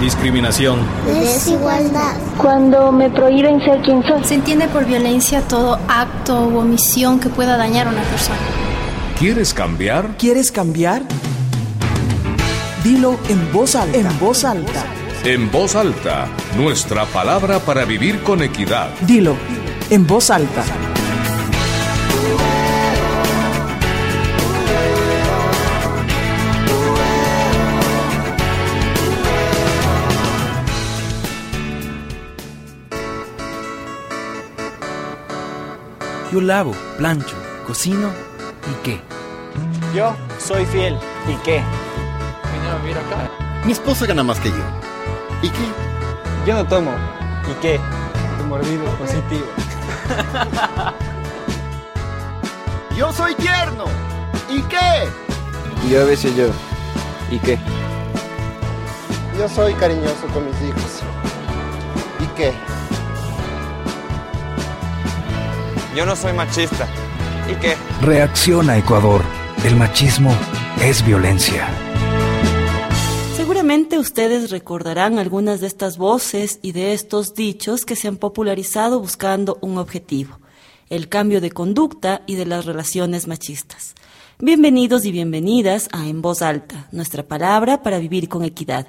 Discriminación. Desigualdad. Cuando me prohíben ser quien soy. Se entiende por violencia todo acto u omisión que pueda dañar a una persona. ¿Quieres cambiar? ¿Quieres cambiar? Dilo en voz alta. En voz alta. En voz alta, nuestra palabra para vivir con equidad. Dilo en voz alta. Yo lavo, plancho, cocino y qué. Yo soy fiel. ¿Y qué? mira acá. Mi esposa gana más que yo. ¿Y qué? Yo no tomo. ¿Y qué? Tu mordido es positivo. yo soy tierno. ¿Y qué? Yo a veces yo. ¿Y qué? Yo soy cariñoso con mis hijos. ¿Y qué? Yo no soy machista. ¿Y qué? Reacciona Ecuador. El machismo es violencia. Seguramente ustedes recordarán algunas de estas voces y de estos dichos que se han popularizado buscando un objetivo, el cambio de conducta y de las relaciones machistas. Bienvenidos y bienvenidas a En Voz Alta, nuestra palabra para vivir con equidad.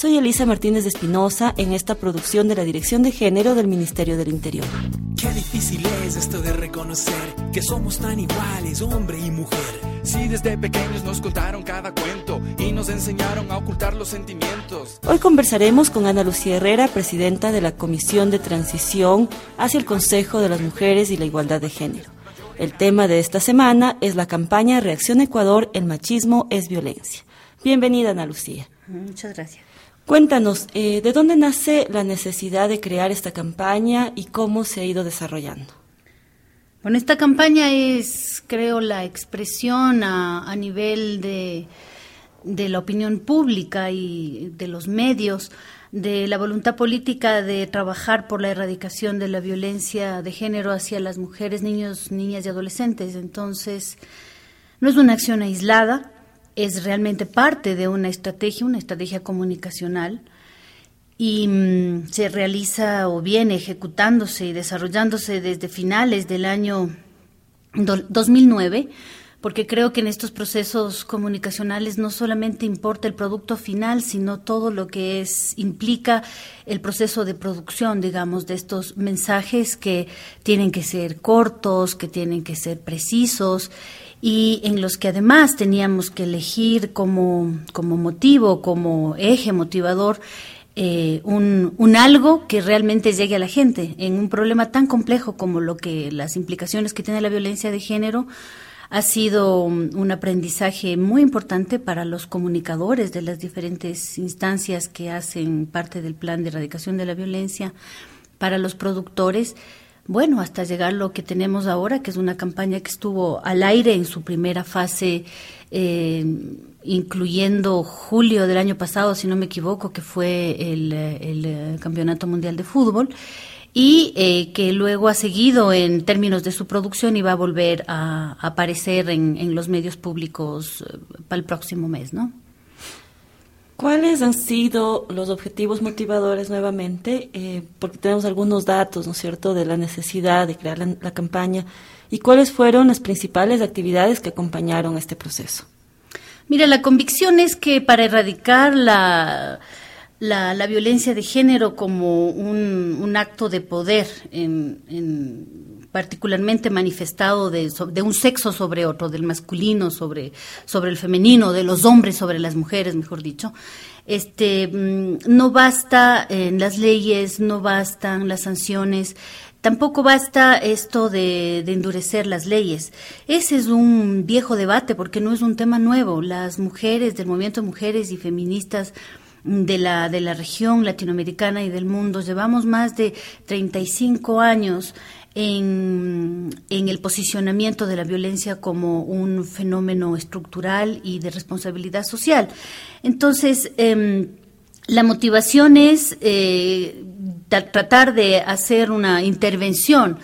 Soy Elisa Martínez de Espinosa en esta producción de la Dirección de Género del Ministerio del Interior. Qué difícil es esto de reconocer que somos tan iguales, hombre y mujer. Si desde pequeños nos contaron cada cuento y nos enseñaron a ocultar los sentimientos. Hoy conversaremos con Ana Lucía Herrera, presidenta de la Comisión de Transición hacia el Consejo de las Mujeres y la Igualdad de Género. El tema de esta semana es la campaña Reacción Ecuador, el machismo es violencia. Bienvenida, Ana Lucía. Muchas gracias. Cuéntanos, eh, ¿de dónde nace la necesidad de crear esta campaña y cómo se ha ido desarrollando? Bueno, esta campaña es, creo, la expresión a, nivel de, de, la opinión pública y de los medios de la voluntad política de trabajar por la erradicación de la violencia de género hacia las mujeres, niños, niñas y adolescentes. Entonces, no es una acción aislada, es realmente parte de una estrategia, una estrategia comunicacional, y mm, se realiza o viene ejecutándose y desarrollándose desde finales del año 2009, porque creo que en estos procesos comunicacionales no solamente importa el producto final, sino todo lo que es implica el proceso de producción, digamos, de estos mensajes que tienen que ser cortos, que tienen que ser precisos y en los que además teníamos que elegir como, como motivo, como eje motivador, eh, un, un, algo que realmente llegue a la gente. En un problema tan complejo como lo que las implicaciones que tiene la violencia de género ha sido un aprendizaje muy importante para los comunicadores de las diferentes instancias que hacen parte del plan de erradicación de la violencia, para los productores bueno, hasta llegar lo que tenemos ahora, que es una campaña que estuvo al aire en su primera fase, eh, incluyendo julio del año pasado, si no me equivoco, que fue el, el Campeonato Mundial de Fútbol, y eh, que luego ha seguido en términos de su producción y va a volver a, aparecer en, en, los medios públicos eh, para el próximo mes, ¿no? ¿Cuáles han sido los objetivos motivadores nuevamente? Eh, porque tenemos algunos datos, ¿no es cierto?, de la necesidad de crear la, campaña. ¿Y cuáles fueron las principales actividades que acompañaron este proceso? Mira, la convicción es que para erradicar la, la, violencia de género como un, un acto de poder en, en particularmente manifestado de, de, un sexo sobre otro, del masculino sobre, sobre el femenino, de los hombres sobre las mujeres, mejor dicho. Este, mm, no basta en las leyes, no bastan las sanciones, Tampoco basta esto de, de, endurecer las leyes. Ese es un viejo debate porque no es un tema nuevo. Las mujeres del movimiento de mujeres y feministas de la, de la región latinoamericana y del mundo llevamos más de 35 años en, el posicionamiento de la violencia como un fenómeno estructural y de responsabilidad social. Entonces, em, la motivación es eh, tratar de hacer una intervención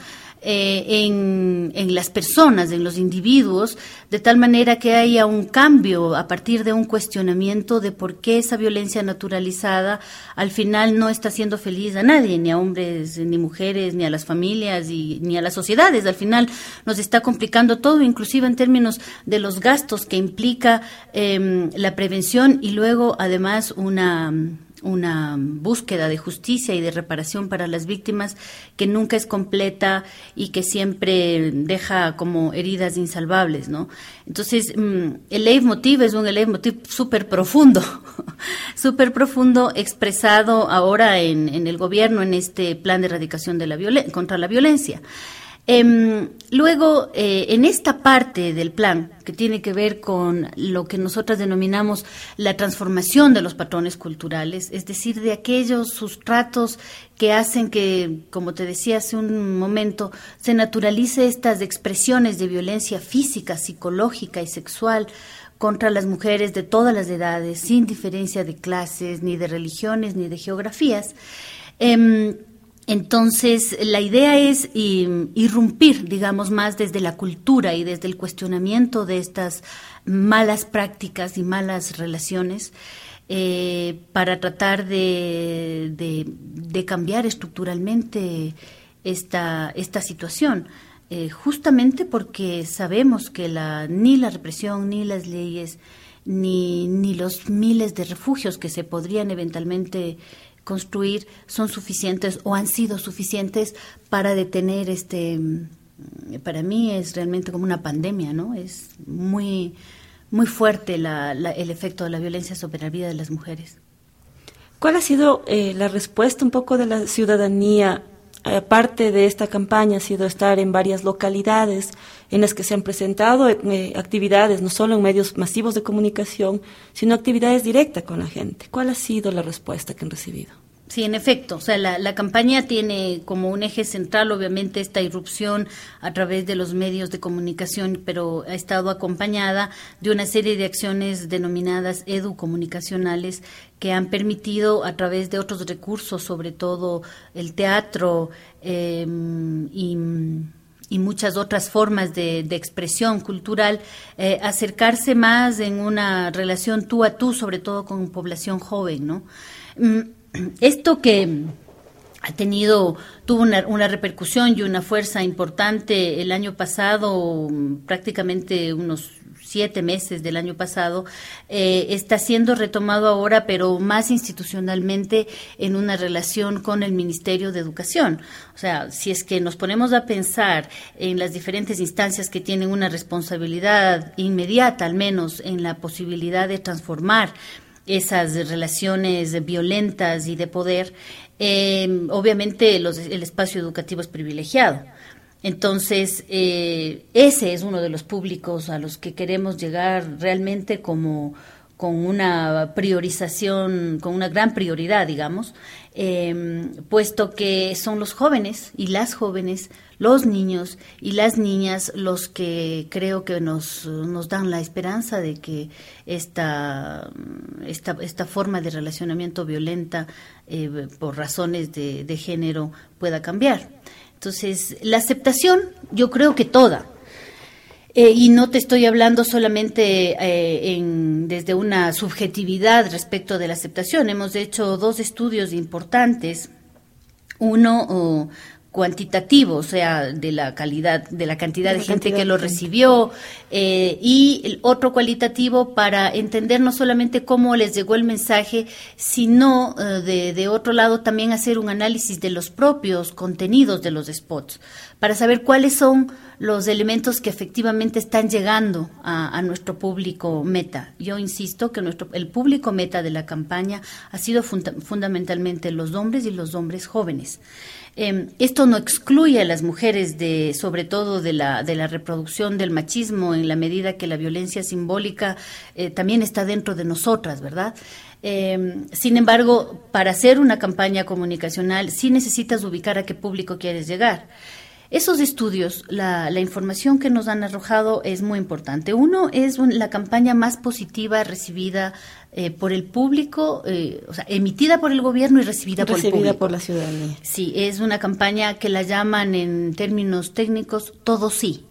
eh, en, en, las personas, en los individuos, de tal manera que haya un cambio a partir de un cuestionamiento de por qué esa violencia naturalizada al final no está haciendo feliz a nadie, ni a hombres, ni mujeres, ni a las familias, y, ni a las sociedades. Al final nos está complicando todo, inclusive en términos de los gastos que implica eh, la prevención y luego además una una búsqueda de justicia y de reparación para las víctimas que nunca es completa y que siempre deja como heridas insalvables, ¿no? Entonces, mm, el leitmotiv es un leitmotiv súper profundo, súper profundo, expresado ahora en, en, el gobierno en este plan de erradicación de la contra la violencia. Eh, luego, eh, en esta parte del plan, que tiene que ver con lo que nosotras denominamos la transformación de los patrones culturales, es decir, de aquellos sustratos que hacen que, como te decía hace un momento, se naturalice estas expresiones de violencia física, psicológica y sexual contra las mujeres de todas las edades, sin diferencia de clases, ni de religiones, ni de geografías. Eh, entonces, la idea es irrumpir, digamos, más desde la cultura y desde el cuestionamiento de estas malas prácticas y malas relaciones eh, para tratar de, cambiar estructuralmente esta, esta situación. Eh, justamente porque sabemos que la, ni la represión, ni las leyes, ni, ni los miles de refugios que se podrían eventualmente construir son suficientes o han sido suficientes para detener este mm, para mí es realmente como una pandemia no es muy muy fuerte la, el efecto de la violencia sobre la vida de las mujeres. ¿Cuál ha sido eh, la respuesta un poco de la ciudadanía aparte de esta campaña ha sido estar en varias localidades en las que se han presentado eh, actividades, no solo en medios masivos de comunicación, sino actividades directas con la gente. ¿Cuál ha sido la respuesta que han recibido? Sí, en efecto, o sea, la, la, campaña tiene como un eje central, obviamente, esta irrupción a través de los medios de comunicación, pero ha estado acompañada de una serie de acciones denominadas educomunicacionales que han permitido, a través de otros recursos, sobre todo el teatro eh, y muchas otras formas de, de expresión cultural, eh, acercarse más en una relación tú a tú, sobre todo con población joven, ¿no? Esto que ha tenido, tuvo una, una, repercusión y una fuerza importante el año pasado, prácticamente unos siete meses del año pasado, eh, está siendo retomado ahora, pero más institucionalmente en una relación con el Ministerio de Educación. O sea, si es que nos ponemos a pensar en las diferentes instancias que tienen una responsabilidad inmediata, al menos en la posibilidad de transformar esas relaciones violentas y de poder, eh, obviamente el espacio educativo es privilegiado. Entonces, eh, ese es uno de los públicos a los que queremos llegar realmente como con una priorización, con una gran prioridad, digamos, eh, puesto que son los jóvenes y las jóvenes, los niños y las niñas los que creo que nos, nos dan la esperanza de que esta, esta, esta forma de relacionamiento violenta eh, por razones de, de género pueda cambiar. Entonces, la aceptación, yo creo que toda. Eh, y no te estoy hablando solamente eh, en, desde una subjetividad respecto de la aceptación. Hemos hecho dos estudios importantes. Uno cuantitativo, o sea, de la calidad, de la cantidad de, gente que lo recibió, eh, y el otro cualitativo para entender no solamente cómo les llegó el mensaje, sino eh, de, de, otro lado también hacer un análisis de los propios contenidos de los spots, para saber cuáles son los elementos que efectivamente están llegando a, a nuestro público meta. Yo insisto que nuestro, el público meta de la campaña ha sido funda fundamentalmente los hombres y los hombres jóvenes. Eh, esto no excluye a las mujeres de, sobre todo de la, de la reproducción del machismo en la medida que la violencia simbólica eh, también está dentro de nosotras, ¿verdad? Eh, sin embargo, para hacer una campaña comunicacional sí necesitas ubicar a qué público quieres llegar. Esos estudios, la, la, información que nos han arrojado es muy importante. Uno es un, la campaña más positiva recibida eh, por el público, eh, o sea, emitida por el gobierno y recibida, recibida por el público. por la ciudadanía. Sí, es una campaña que la llaman en términos técnicos todo sí.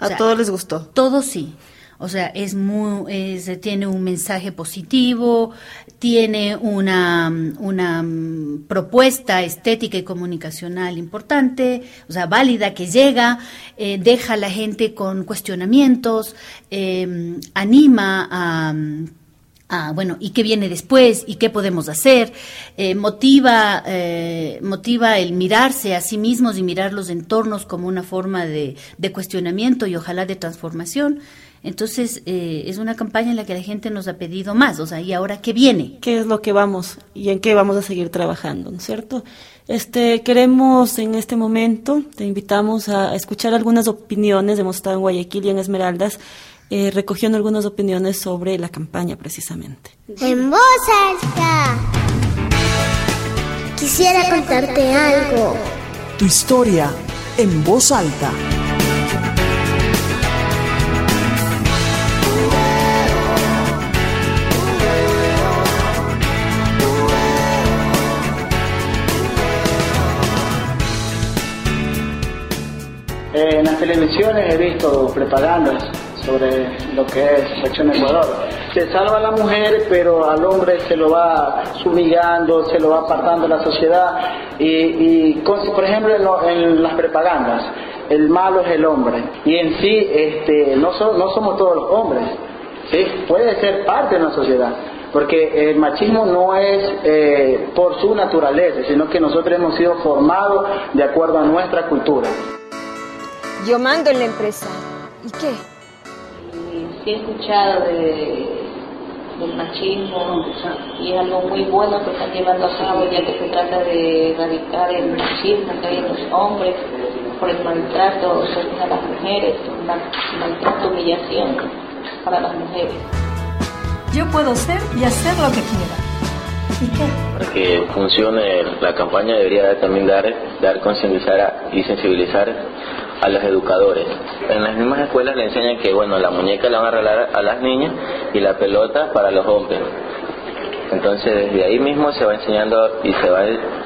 O A sea, todos les gustó. Todo sí. O sea, es muy, es, tiene un mensaje positivo, tiene una, una propuesta estética y comunicacional importante, o sea, válida que llega, eh, deja a la gente con cuestionamientos, eh, anima a Bueno, ¿y qué viene después? ¿Y qué podemos hacer? Eh, motiva, eh, motiva el mirarse a sí mismos y mirar los entornos como una forma de, de cuestionamiento y ojalá de transformación. Entonces, eh, es una campaña en la que la gente nos ha pedido más, o sea, ¿y ahora qué viene? ¿Qué es lo que vamos y en qué vamos a seguir trabajando, ¿no es cierto? Este, queremos en este momento, te invitamos a escuchar algunas opiniones, hemos estado en Guayaquil y en Esmeraldas, eh, recogiendo algunas opiniones sobre la campaña precisamente. En voz alta. Quisiera contarte algo. Tu historia en voz alta. Eh, en las televisiones he visto propagandas sobre lo que es Sección Ecuador. Se salva a la mujer, pero al hombre se lo va humillando, se lo va apartando la sociedad. Y, y por ejemplo, en, lo, en, las propagandas, el malo es el hombre. Y en sí, este, no, so, no somos todos los hombres. ¿sí? Puede ser parte de una sociedad. Porque el machismo no es eh, por su naturaleza, sino que nosotros hemos sido formados de acuerdo a nuestra cultura. Yo mando en la empresa. ¿Y qué? Sí he escuchado de, del machismo y es algo muy bueno que están llevando a cabo ya que se trata de erradicar el machismo que hay en los hombres por el maltrato a las mujeres, el maltrato, humillación para las mujeres. Yo puedo ser y hacer lo que quiera. ¿Y qué? Para que funcione la campaña debería también dar, dar concientizar y sensibilizar a los educadores. En las mismas escuelas le enseñan que, bueno, la muñeca la van a regalar a las niñas y la pelota para los hombres. Entonces desde ahí mismo se va enseñando y se va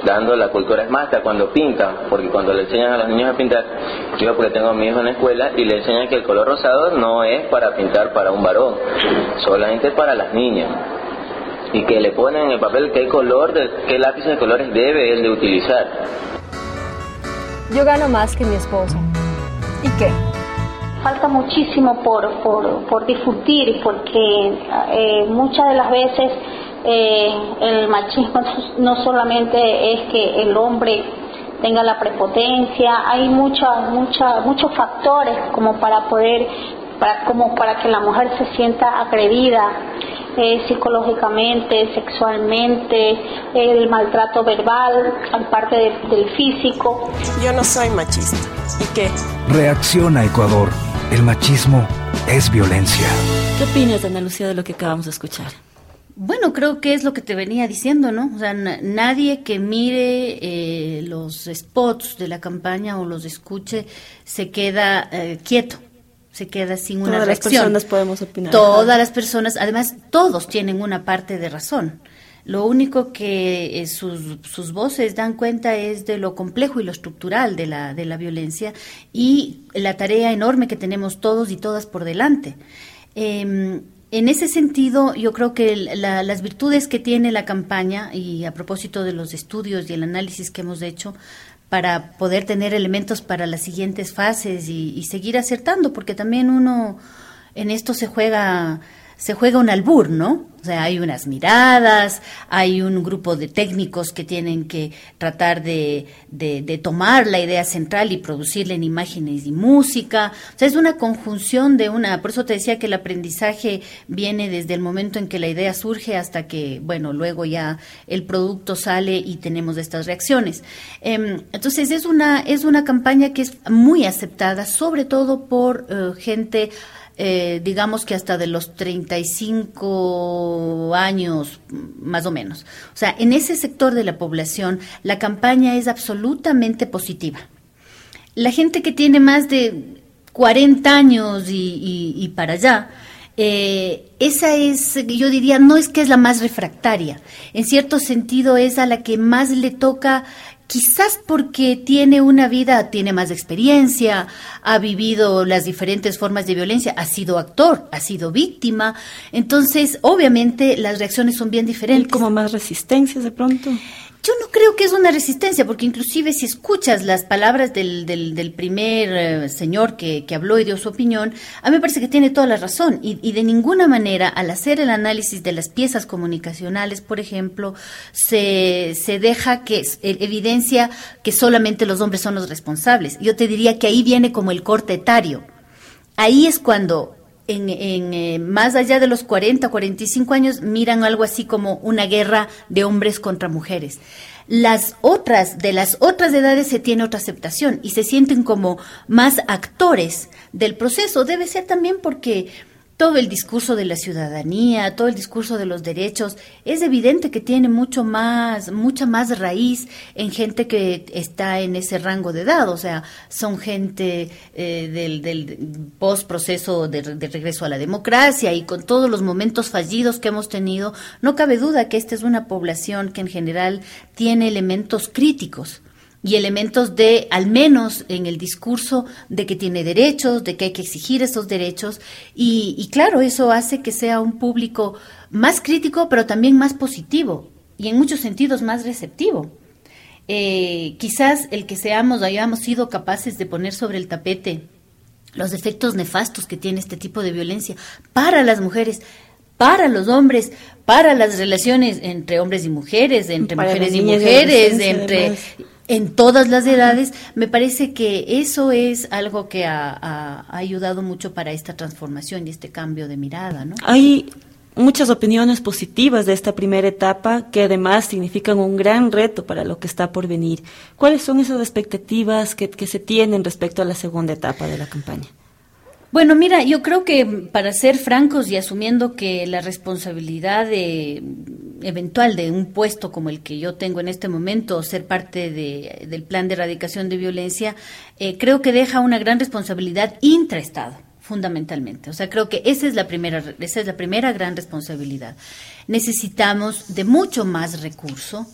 dando la cultura. Es más, hasta cuando pintan, porque cuando le enseñan a los niños a pintar, yo porque tengo a mi hijo en la escuela y le enseñan que el color rosado no es para pintar para un varón, solamente para las niñas. Y que le ponen en el papel qué color, de, qué lápiz de colores debe él de utilizar. Yo gano más que mi esposo. ¿Y qué? Falta muchísimo por, por, por difundir porque eh, muchas de las veces eh, el machismo no solamente es que el hombre tenga la prepotencia, hay mucha, mucha, muchos factores como para poder, para, como para que la mujer se sienta agredida eh, psicológicamente, sexualmente, el maltrato verbal, aparte de, del físico. Yo no soy machista. ¿Y qué? Reacciona Ecuador. El machismo es violencia. ¿Qué opinas, Ana Lucía, de lo que acabamos de escuchar? Bueno, creo que es lo que te venía diciendo, ¿no? O sea, nadie que mire eh, los spots de la campaña o los escuche se queda eh, quieto se queda sin una Todas reacción. las personas podemos opinar. Todas las personas, además, todos tienen una parte de razón. Lo único que eh, sus, sus, voces dan cuenta es de lo complejo y lo estructural de la, de la violencia y la tarea enorme que tenemos todos y todas por delante. Eh, en ese sentido, yo creo que la, las virtudes que tiene la campaña, y a propósito de los estudios y el análisis que hemos hecho, para poder tener elementos para las siguientes fases y, seguir acertando, porque también uno en esto se juega se juega un albur, ¿no? O sea, hay unas miradas, hay un grupo de técnicos que tienen que tratar de, de, tomar la idea central y producirla en imágenes y música. O sea, es una conjunción de una, por eso te decía que el aprendizaje viene desde el momento en que la idea surge hasta que, bueno, luego ya el producto sale y tenemos estas reacciones. Eh, entonces, es una, es una campaña que es muy aceptada, sobre todo por uh, gente eh, digamos que hasta de los 35 años, más o menos. O sea, en ese sector de la población, la campaña es absolutamente positiva. la gente que tiene más de 40 años y, para allá, eh, esa es, yo diría, no es que es la más refractaria, en cierto sentido es a la que más le toca, quizás porque tiene una vida, tiene más experiencia, ha vivido las diferentes formas de violencia, ha sido actor, ha sido víctima, entonces obviamente las reacciones son bien diferentes. como más resistencias de pronto? Yo no creo que es una resistencia, porque inclusive si escuchas las palabras del, del, primer eh, señor que, que, habló y dio su opinión, a mí me parece que tiene toda la razón. Y, de ninguna manera, al hacer el análisis de las piezas comunicacionales, por ejemplo, se, se deja que evidencia que solamente los hombres son los responsables. Yo te diría que ahí viene como el corte etario. Ahí es cuando en, eh, más allá de los 40, 45 años, miran algo así como una guerra de hombres contra mujeres. Las otras, de las otras edades se tiene otra aceptación y se sienten como más actores del proceso. Debe ser también porque todo el discurso de la ciudadanía, todo el discurso de los derechos, es evidente que tiene mucho más, mucha más raíz en gente que está en ese rango de edad, o sea, son gente eh, del, del post proceso de, de, regreso a la democracia y con todos los momentos fallidos que hemos tenido, no cabe duda que esta es una población que en general tiene elementos críticos y elementos de, al menos en el discurso, de que tiene derechos, de que hay que exigir esos derechos. Y, claro, eso hace que sea un público más crítico, pero también más positivo y en muchos sentidos más receptivo. Eh, quizás el que seamos, hayamos sido capaces de poner sobre el tapete los efectos nefastos que tiene este tipo de violencia para las mujeres, para los hombres, para las relaciones entre hombres y mujeres, entre mujeres y mujeres, entre en todas las edades, me parece que eso es algo que ha, ayudado mucho para esta transformación y este cambio de mirada, ¿no? Hay muchas opiniones positivas de esta primera etapa que además significan un gran reto para lo que está por venir. ¿Cuáles son esas expectativas que se tienen respecto a la segunda etapa de la campaña? Bueno, mira, yo creo que para ser francos y asumiendo que la responsabilidad de, eventual de un puesto como el que yo tengo en este momento, ser parte de, del plan de erradicación de violencia, eh, creo que deja una gran responsabilidad intraestado fundamentalmente. O sea, creo que esa es la primera, esa es la primera gran responsabilidad. Necesitamos de mucho más recurso,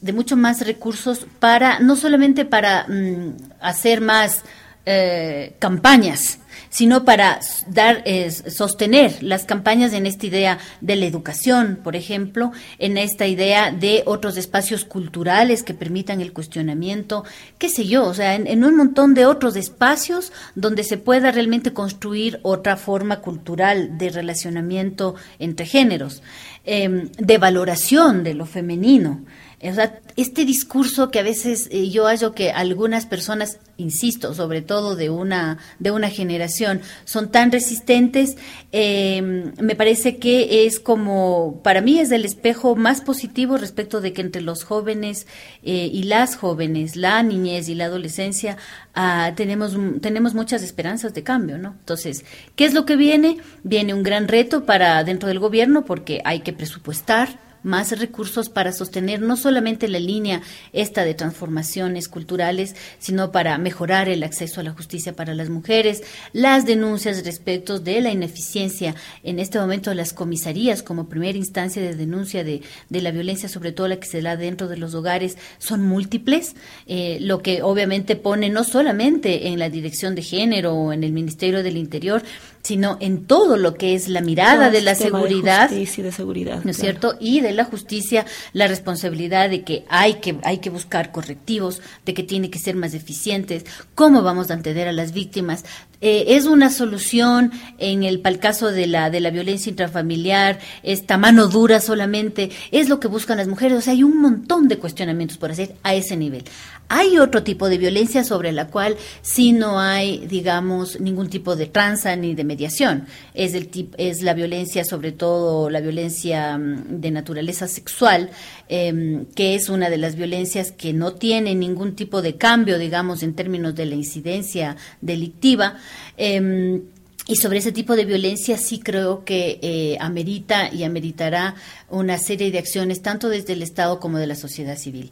de mucho más recursos para, no solamente para mm, hacer más eh, campañas, sino para dar, sostener las campañas en esta idea de la educación, por ejemplo, en esta idea de otros espacios culturales que permitan el cuestionamiento, qué sé yo, o sea, en, un montón de otros espacios donde se pueda realmente construir otra forma cultural de relacionamiento entre géneros, em, de valoración de lo femenino. O sea, este discurso que a veces eh, yo hallo que algunas personas, insisto, sobre todo de una, de una generación, son tan resistentes, eh, me parece que es como, para mí es el espejo más positivo respecto de que entre los jóvenes eh, y las jóvenes, la niñez y la adolescencia, ah, tenemos, tenemos muchas esperanzas de cambio, ¿no? Entonces, ¿qué es lo que viene? Viene un gran reto para dentro del gobierno porque hay que presupuestar, más recursos para sostener no solamente la línea esta de transformaciones culturales, sino para mejorar el acceso a la justicia para las mujeres, las denuncias respecto de la ineficiencia en este momento de las comisarías como primera instancia de denuncia de, de la violencia, sobre todo la que se da dentro de los hogares, son múltiples, eh, lo que obviamente pone no solamente en la dirección de género o en el Ministerio del Interior, sino en todo lo que es la mirada de la seguridad, de y de seguridad, ¿no es cierto? Y de la justicia, la responsabilidad de que hay que hay que buscar correctivos, de que tiene que ser más eficientes, cómo vamos a atender a las víctimas. Eh, es una solución en el, el caso de la de la violencia intrafamiliar, esta mano dura solamente, es lo que buscan las mujeres, o sea, hay un montón de cuestionamientos por hacer a ese nivel. Hay otro tipo de violencia sobre la cual sí no hay, digamos, ningún tipo de tranza ni de mediación. Es, el es la violencia, sobre todo la violencia mm, de naturaleza sexual, em, que es una de las violencias que no tiene ningún tipo de cambio, digamos, en términos de la incidencia delictiva. Em, y sobre ese tipo de violencia sí creo que eh, amerita y ameritará una serie de acciones tanto desde el Estado como de la sociedad civil.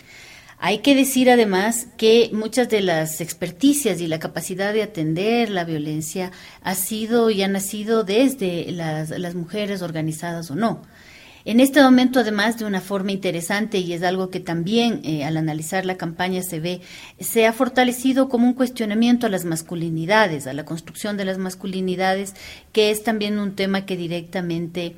Hay que decir además que muchas de las experticias y la capacidad de atender la violencia ha sido y ha nacido desde las mujeres organizadas o no. En este momento, además, de una forma interesante, y es algo que también eh, al analizar la campaña se ve, se ha fortalecido como un cuestionamiento a las masculinidades, a la construcción de las masculinidades, que es también un tema que directamente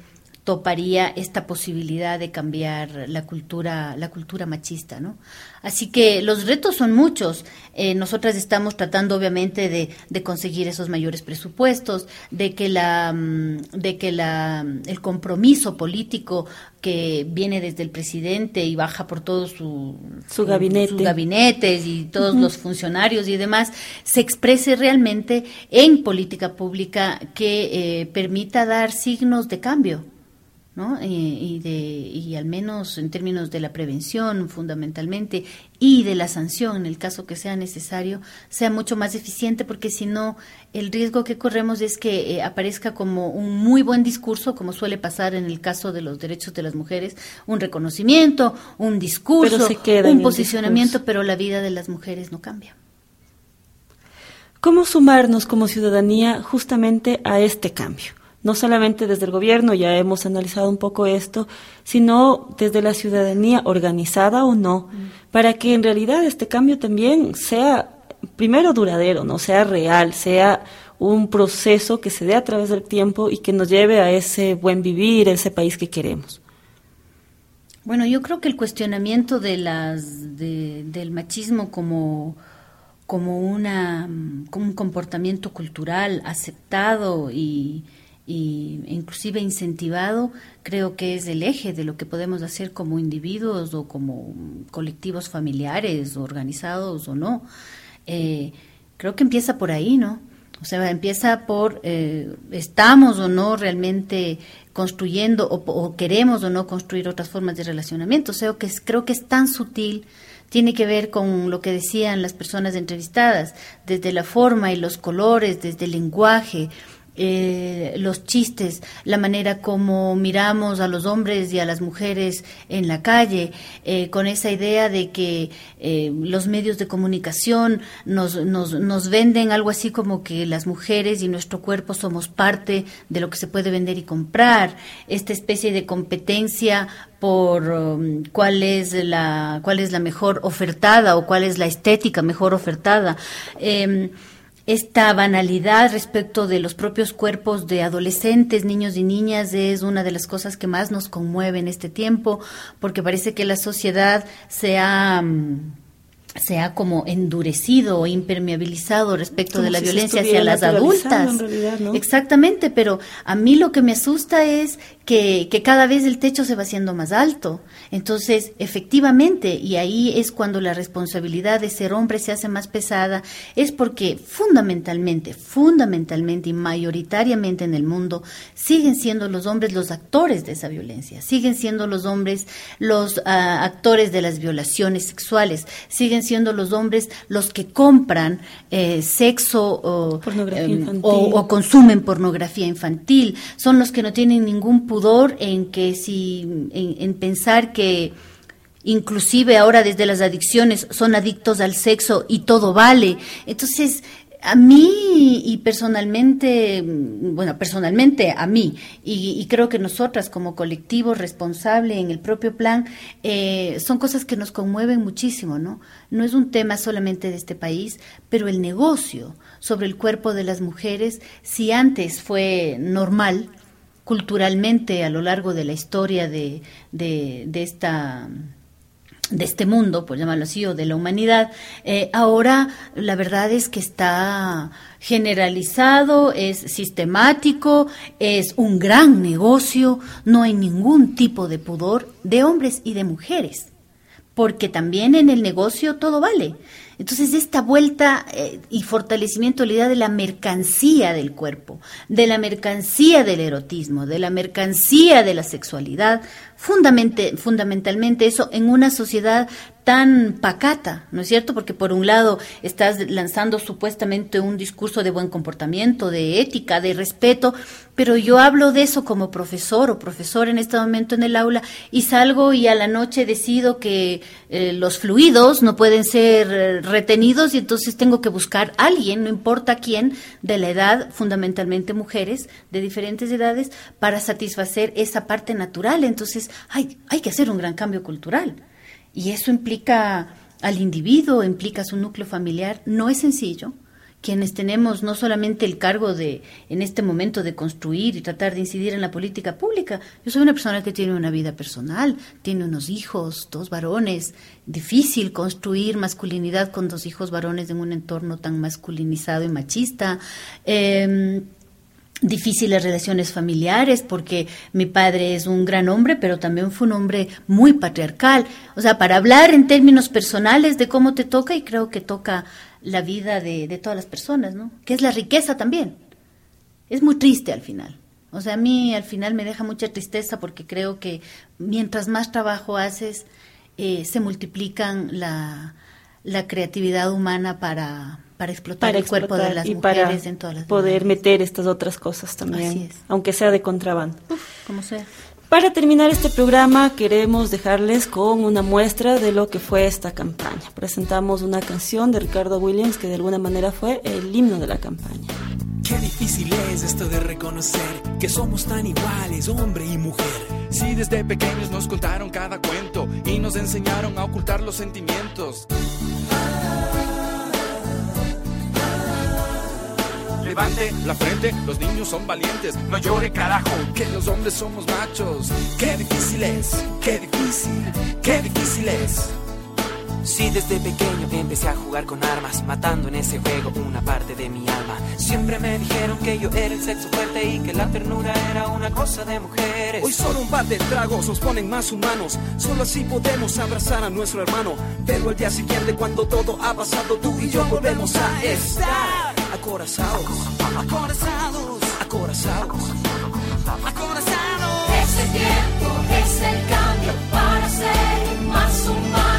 toparía esta posibilidad de cambiar la cultura, la cultura machista, ¿no? Así que los retos son muchos. Eh, nosotras estamos tratando, obviamente, de, de, conseguir esos mayores presupuestos, de que la, mm, de que la, el compromiso político que viene desde el presidente y baja por todo su, su gabinete, sus gabinetes y todos uh -huh. los funcionarios y demás, se exprese realmente en política pública que eh, permita dar signos de cambio. ¿No? Y, y, de, y al menos en términos de la prevención fundamentalmente y de la sanción en el caso que sea necesario sea mucho más eficiente porque si no el riesgo que corremos es que eh, aparezca como un muy buen discurso como suele pasar en el caso de los derechos de las mujeres un reconocimiento un discurso un posicionamiento pero la vida de las mujeres no cambia ¿Cómo sumarnos como ciudadanía justamente a este cambio? No solamente desde el gobierno, ya hemos analizado un poco esto, sino desde la ciudadanía organizada o no, mm. para que en realidad este cambio también sea primero duradero, no sea real, sea un proceso que se dé a través del tiempo y que nos lleve a ese buen vivir, ese país que queremos. Bueno, yo creo que el cuestionamiento de las de, del machismo como como una como un comportamiento cultural aceptado y, y inclusive incentivado, creo que es el eje de lo que podemos hacer como individuos o como colectivos familiares, organizados o no. Eh, creo que empieza por ahí, ¿no? O sea, empieza por eh, estamos o no realmente construyendo o, o, queremos o no construir otras formas de relacionamiento. O sea, que es, creo que es tan sutil tiene que ver con lo que decían las personas entrevistadas, desde la forma y los colores, desde el lenguaje, eh, los chistes, la manera como miramos a los hombres y a las mujeres en la calle, eh, con esa idea de que eh, los medios de comunicación nos, nos, nos, venden algo así como que las mujeres y nuestro cuerpo somos parte de lo que se puede vender y comprar, esta especie de competencia por um, cuál es la cuál es la mejor ofertada o cuál es la estética mejor ofertada. Eh, esta banalidad respecto de los propios cuerpos de adolescentes, niños y niñas es una de las cosas que más nos conmueve en este tiempo, porque parece que la sociedad se ha se ha como endurecido o impermeabilizado respecto como de la si violencia hacia las adultas. Realidad, ¿no? Exactamente, pero a mí lo que me asusta es que, que, cada vez el techo se va haciendo más alto. Entonces, efectivamente, y ahí es cuando la responsabilidad de ser hombre se hace más pesada, es porque fundamentalmente, fundamentalmente y mayoritariamente en el mundo siguen siendo los hombres los actores de esa violencia, siguen siendo los hombres los uh, actores de las violaciones sexuales, siguen siendo los hombres los que compran eh, sexo o, eh, o, o, consumen pornografía infantil, son los que no tienen ningún pudor en que si en, en pensar que inclusive ahora desde las adicciones son adictos al sexo y todo vale. Entonces, a mí y personalmente, bueno, personalmente a mí, y, y, creo que nosotras como colectivo responsable en el propio plan, eh, son cosas que nos conmueven muchísimo, ¿no? No es un tema solamente de este país, pero el negocio sobre el cuerpo de las mujeres, si antes fue normal, culturalmente a lo largo de la historia de, de esta de este mundo, por llamarlo así, o de la humanidad, eh, ahora la verdad es que está generalizado, es sistemático, es un gran negocio, no hay ningún tipo de pudor de hombres y de mujeres, porque también en el negocio todo vale. Entonces, esta vuelta eh, y fortalecimiento de la idea de la mercancía del cuerpo, de la mercancía del erotismo, de la mercancía de la sexualidad, fundamentalmente eso en una sociedad tan pacata, ¿no es cierto? Porque por un lado estás lanzando supuestamente un discurso de buen comportamiento, de ética, de respeto, pero yo hablo de eso como profesor o profesor en este momento en el aula y salgo y a la noche decido que eh, los fluidos no pueden ser eh, retenidos y entonces tengo que buscar a alguien, no importa quién, de la edad, fundamentalmente mujeres de diferentes edades, para satisfacer esa parte natural. Entonces hay, que hacer un gran cambio cultural. Y eso implica al individuo, implica su núcleo familiar. No es sencillo. Quienes tenemos no solamente el cargo de, en este momento, de construir y tratar de incidir en la política pública. Yo soy una persona que tiene una vida personal, tiene unos hijos, dos varones. Difícil construir masculinidad con dos hijos varones en un entorno tan masculinizado y machista. Eh, difíciles relaciones familiares porque mi padre es un gran hombre, pero también fue un hombre muy patriarcal. O sea, para hablar en términos personales de cómo te toca y creo que toca la vida de, de todas las personas, ¿no? Que es la riqueza también. Es muy triste al final. O sea, a mí al final me deja mucha tristeza porque creo que mientras más trabajo haces, eh, se multiplican la, la creatividad humana para, para explotar el cuerpo de las y mujeres para en todas las poder meter estas otras cosas también, Así es. aunque sea de contrabando. como sea. Para terminar este programa queremos dejarles con una muestra de lo que fue esta campaña. Presentamos una canción de Ricardo Williams que de alguna manera fue el himno de la campaña. Qué difícil es esto de reconocer que somos tan iguales, hombre y mujer. Si desde pequeños nos contaron cada cuento y nos enseñaron a ocultar los sentimientos. Levante la frente, los niños son valientes. No llore, carajo, que los hombres somos machos. Qué difícil es, qué difícil, qué difícil es. Sí, desde pequeño empecé a jugar con armas, matando en ese juego una parte de mi alma. Siempre me dijeron que yo era el sexo fuerte y que la ternura era una cosa de mujeres. Hoy solo un par de tragos nos ponen más humanos. Solo así podemos abrazar a nuestro hermano. Pero al día siguiente, cuando todo ha pasado, tú y yo volvemos a estar acorazados, acorazados, acorazados, acorazados. Ese tiempo es el cambio para ser más humano,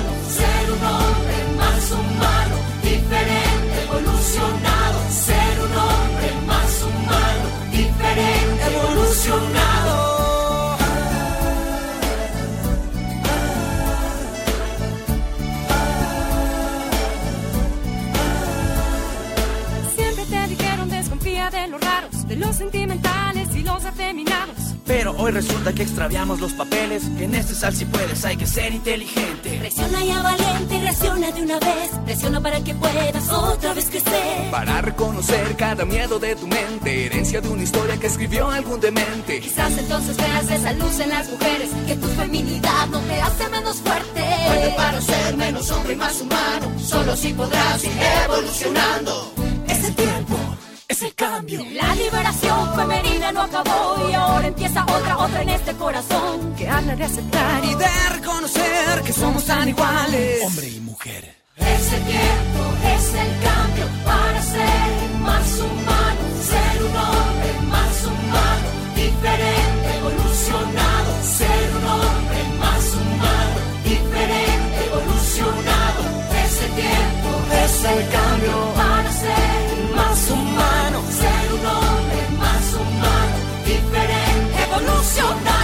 evolucionado, ser un hombre más humano, diferente, evolucionado. Siempre te dijeron desconfía de los raros, de los sentimentales y los afeminados. Pero hoy resulta que extraviamos los papeles. En este sal si puedes hay que ser inteligente. Presiona ya valiente, reacciona de una vez, presiona para que puedas otra vez crecer. Para reconocer cada miedo de tu mente, herencia de una historia que escribió algún demente. Quizás entonces veas esa luz en las mujeres, que tu feminidad no te hace menos fuerte. Fuerte para ser menos hombre y más humano, solo si podrás ir evolucionando. Es el tiempo, es el cambio. La liberación femenina no acabó y ahora empieza otra, otra en este corazón. Que habla de aceptar Y de reconocer que somos tan iguales, hombre y mujer. Ese tiempo es el cambio para ser más humano, ser un hombre más humano, diferente, evolucionado, ser un hombre más humano, diferente, evolucionado. Ese tiempo es el cambio para ser más humano, diferente,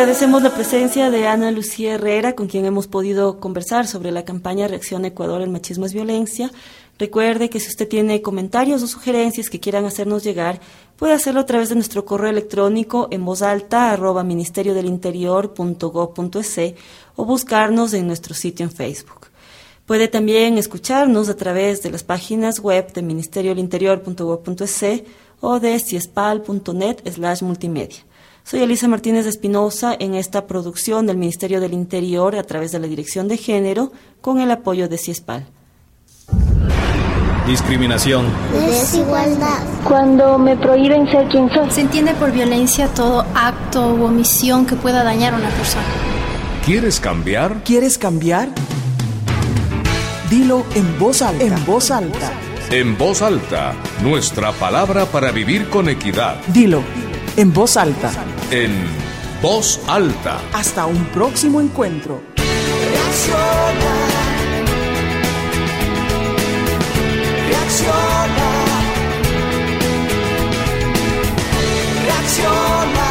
Agradecemos la presencia de Ana Lucía Herrera, con quien hemos podido conversar sobre la campaña Reacción Ecuador, el machismo es violencia. Recuerde que si usted tiene comentarios o sugerencias que quieran hacernos llegar, puede hacerlo a través de nuestro correo electrónico en voz alta arroba ministerio del interior punto gov punto es o buscarnos en nuestro sitio en Facebook. Puede también escucharnos a través de las páginas web de ministeriodelinterior.gov.es o de ciespal.net slash multimedia. Soy Elisa Martínez Espinosa en esta producción del Ministerio del Interior a través de la Dirección de Género con el apoyo de CIESPAL. Discriminación. Desigualdad. Cuando me prohíben ser quien soy. Se entiende por violencia todo acto u omisión que pueda dañar a una persona. ¿Quieres cambiar? ¿Quieres cambiar? Dilo en voz alta. En voz alta. En voz alta, nuestra palabra para vivir con equidad. Dilo en voz alta. En voz alta. Hasta un próximo encuentro. Reacciona. Reacciona. Reacciona.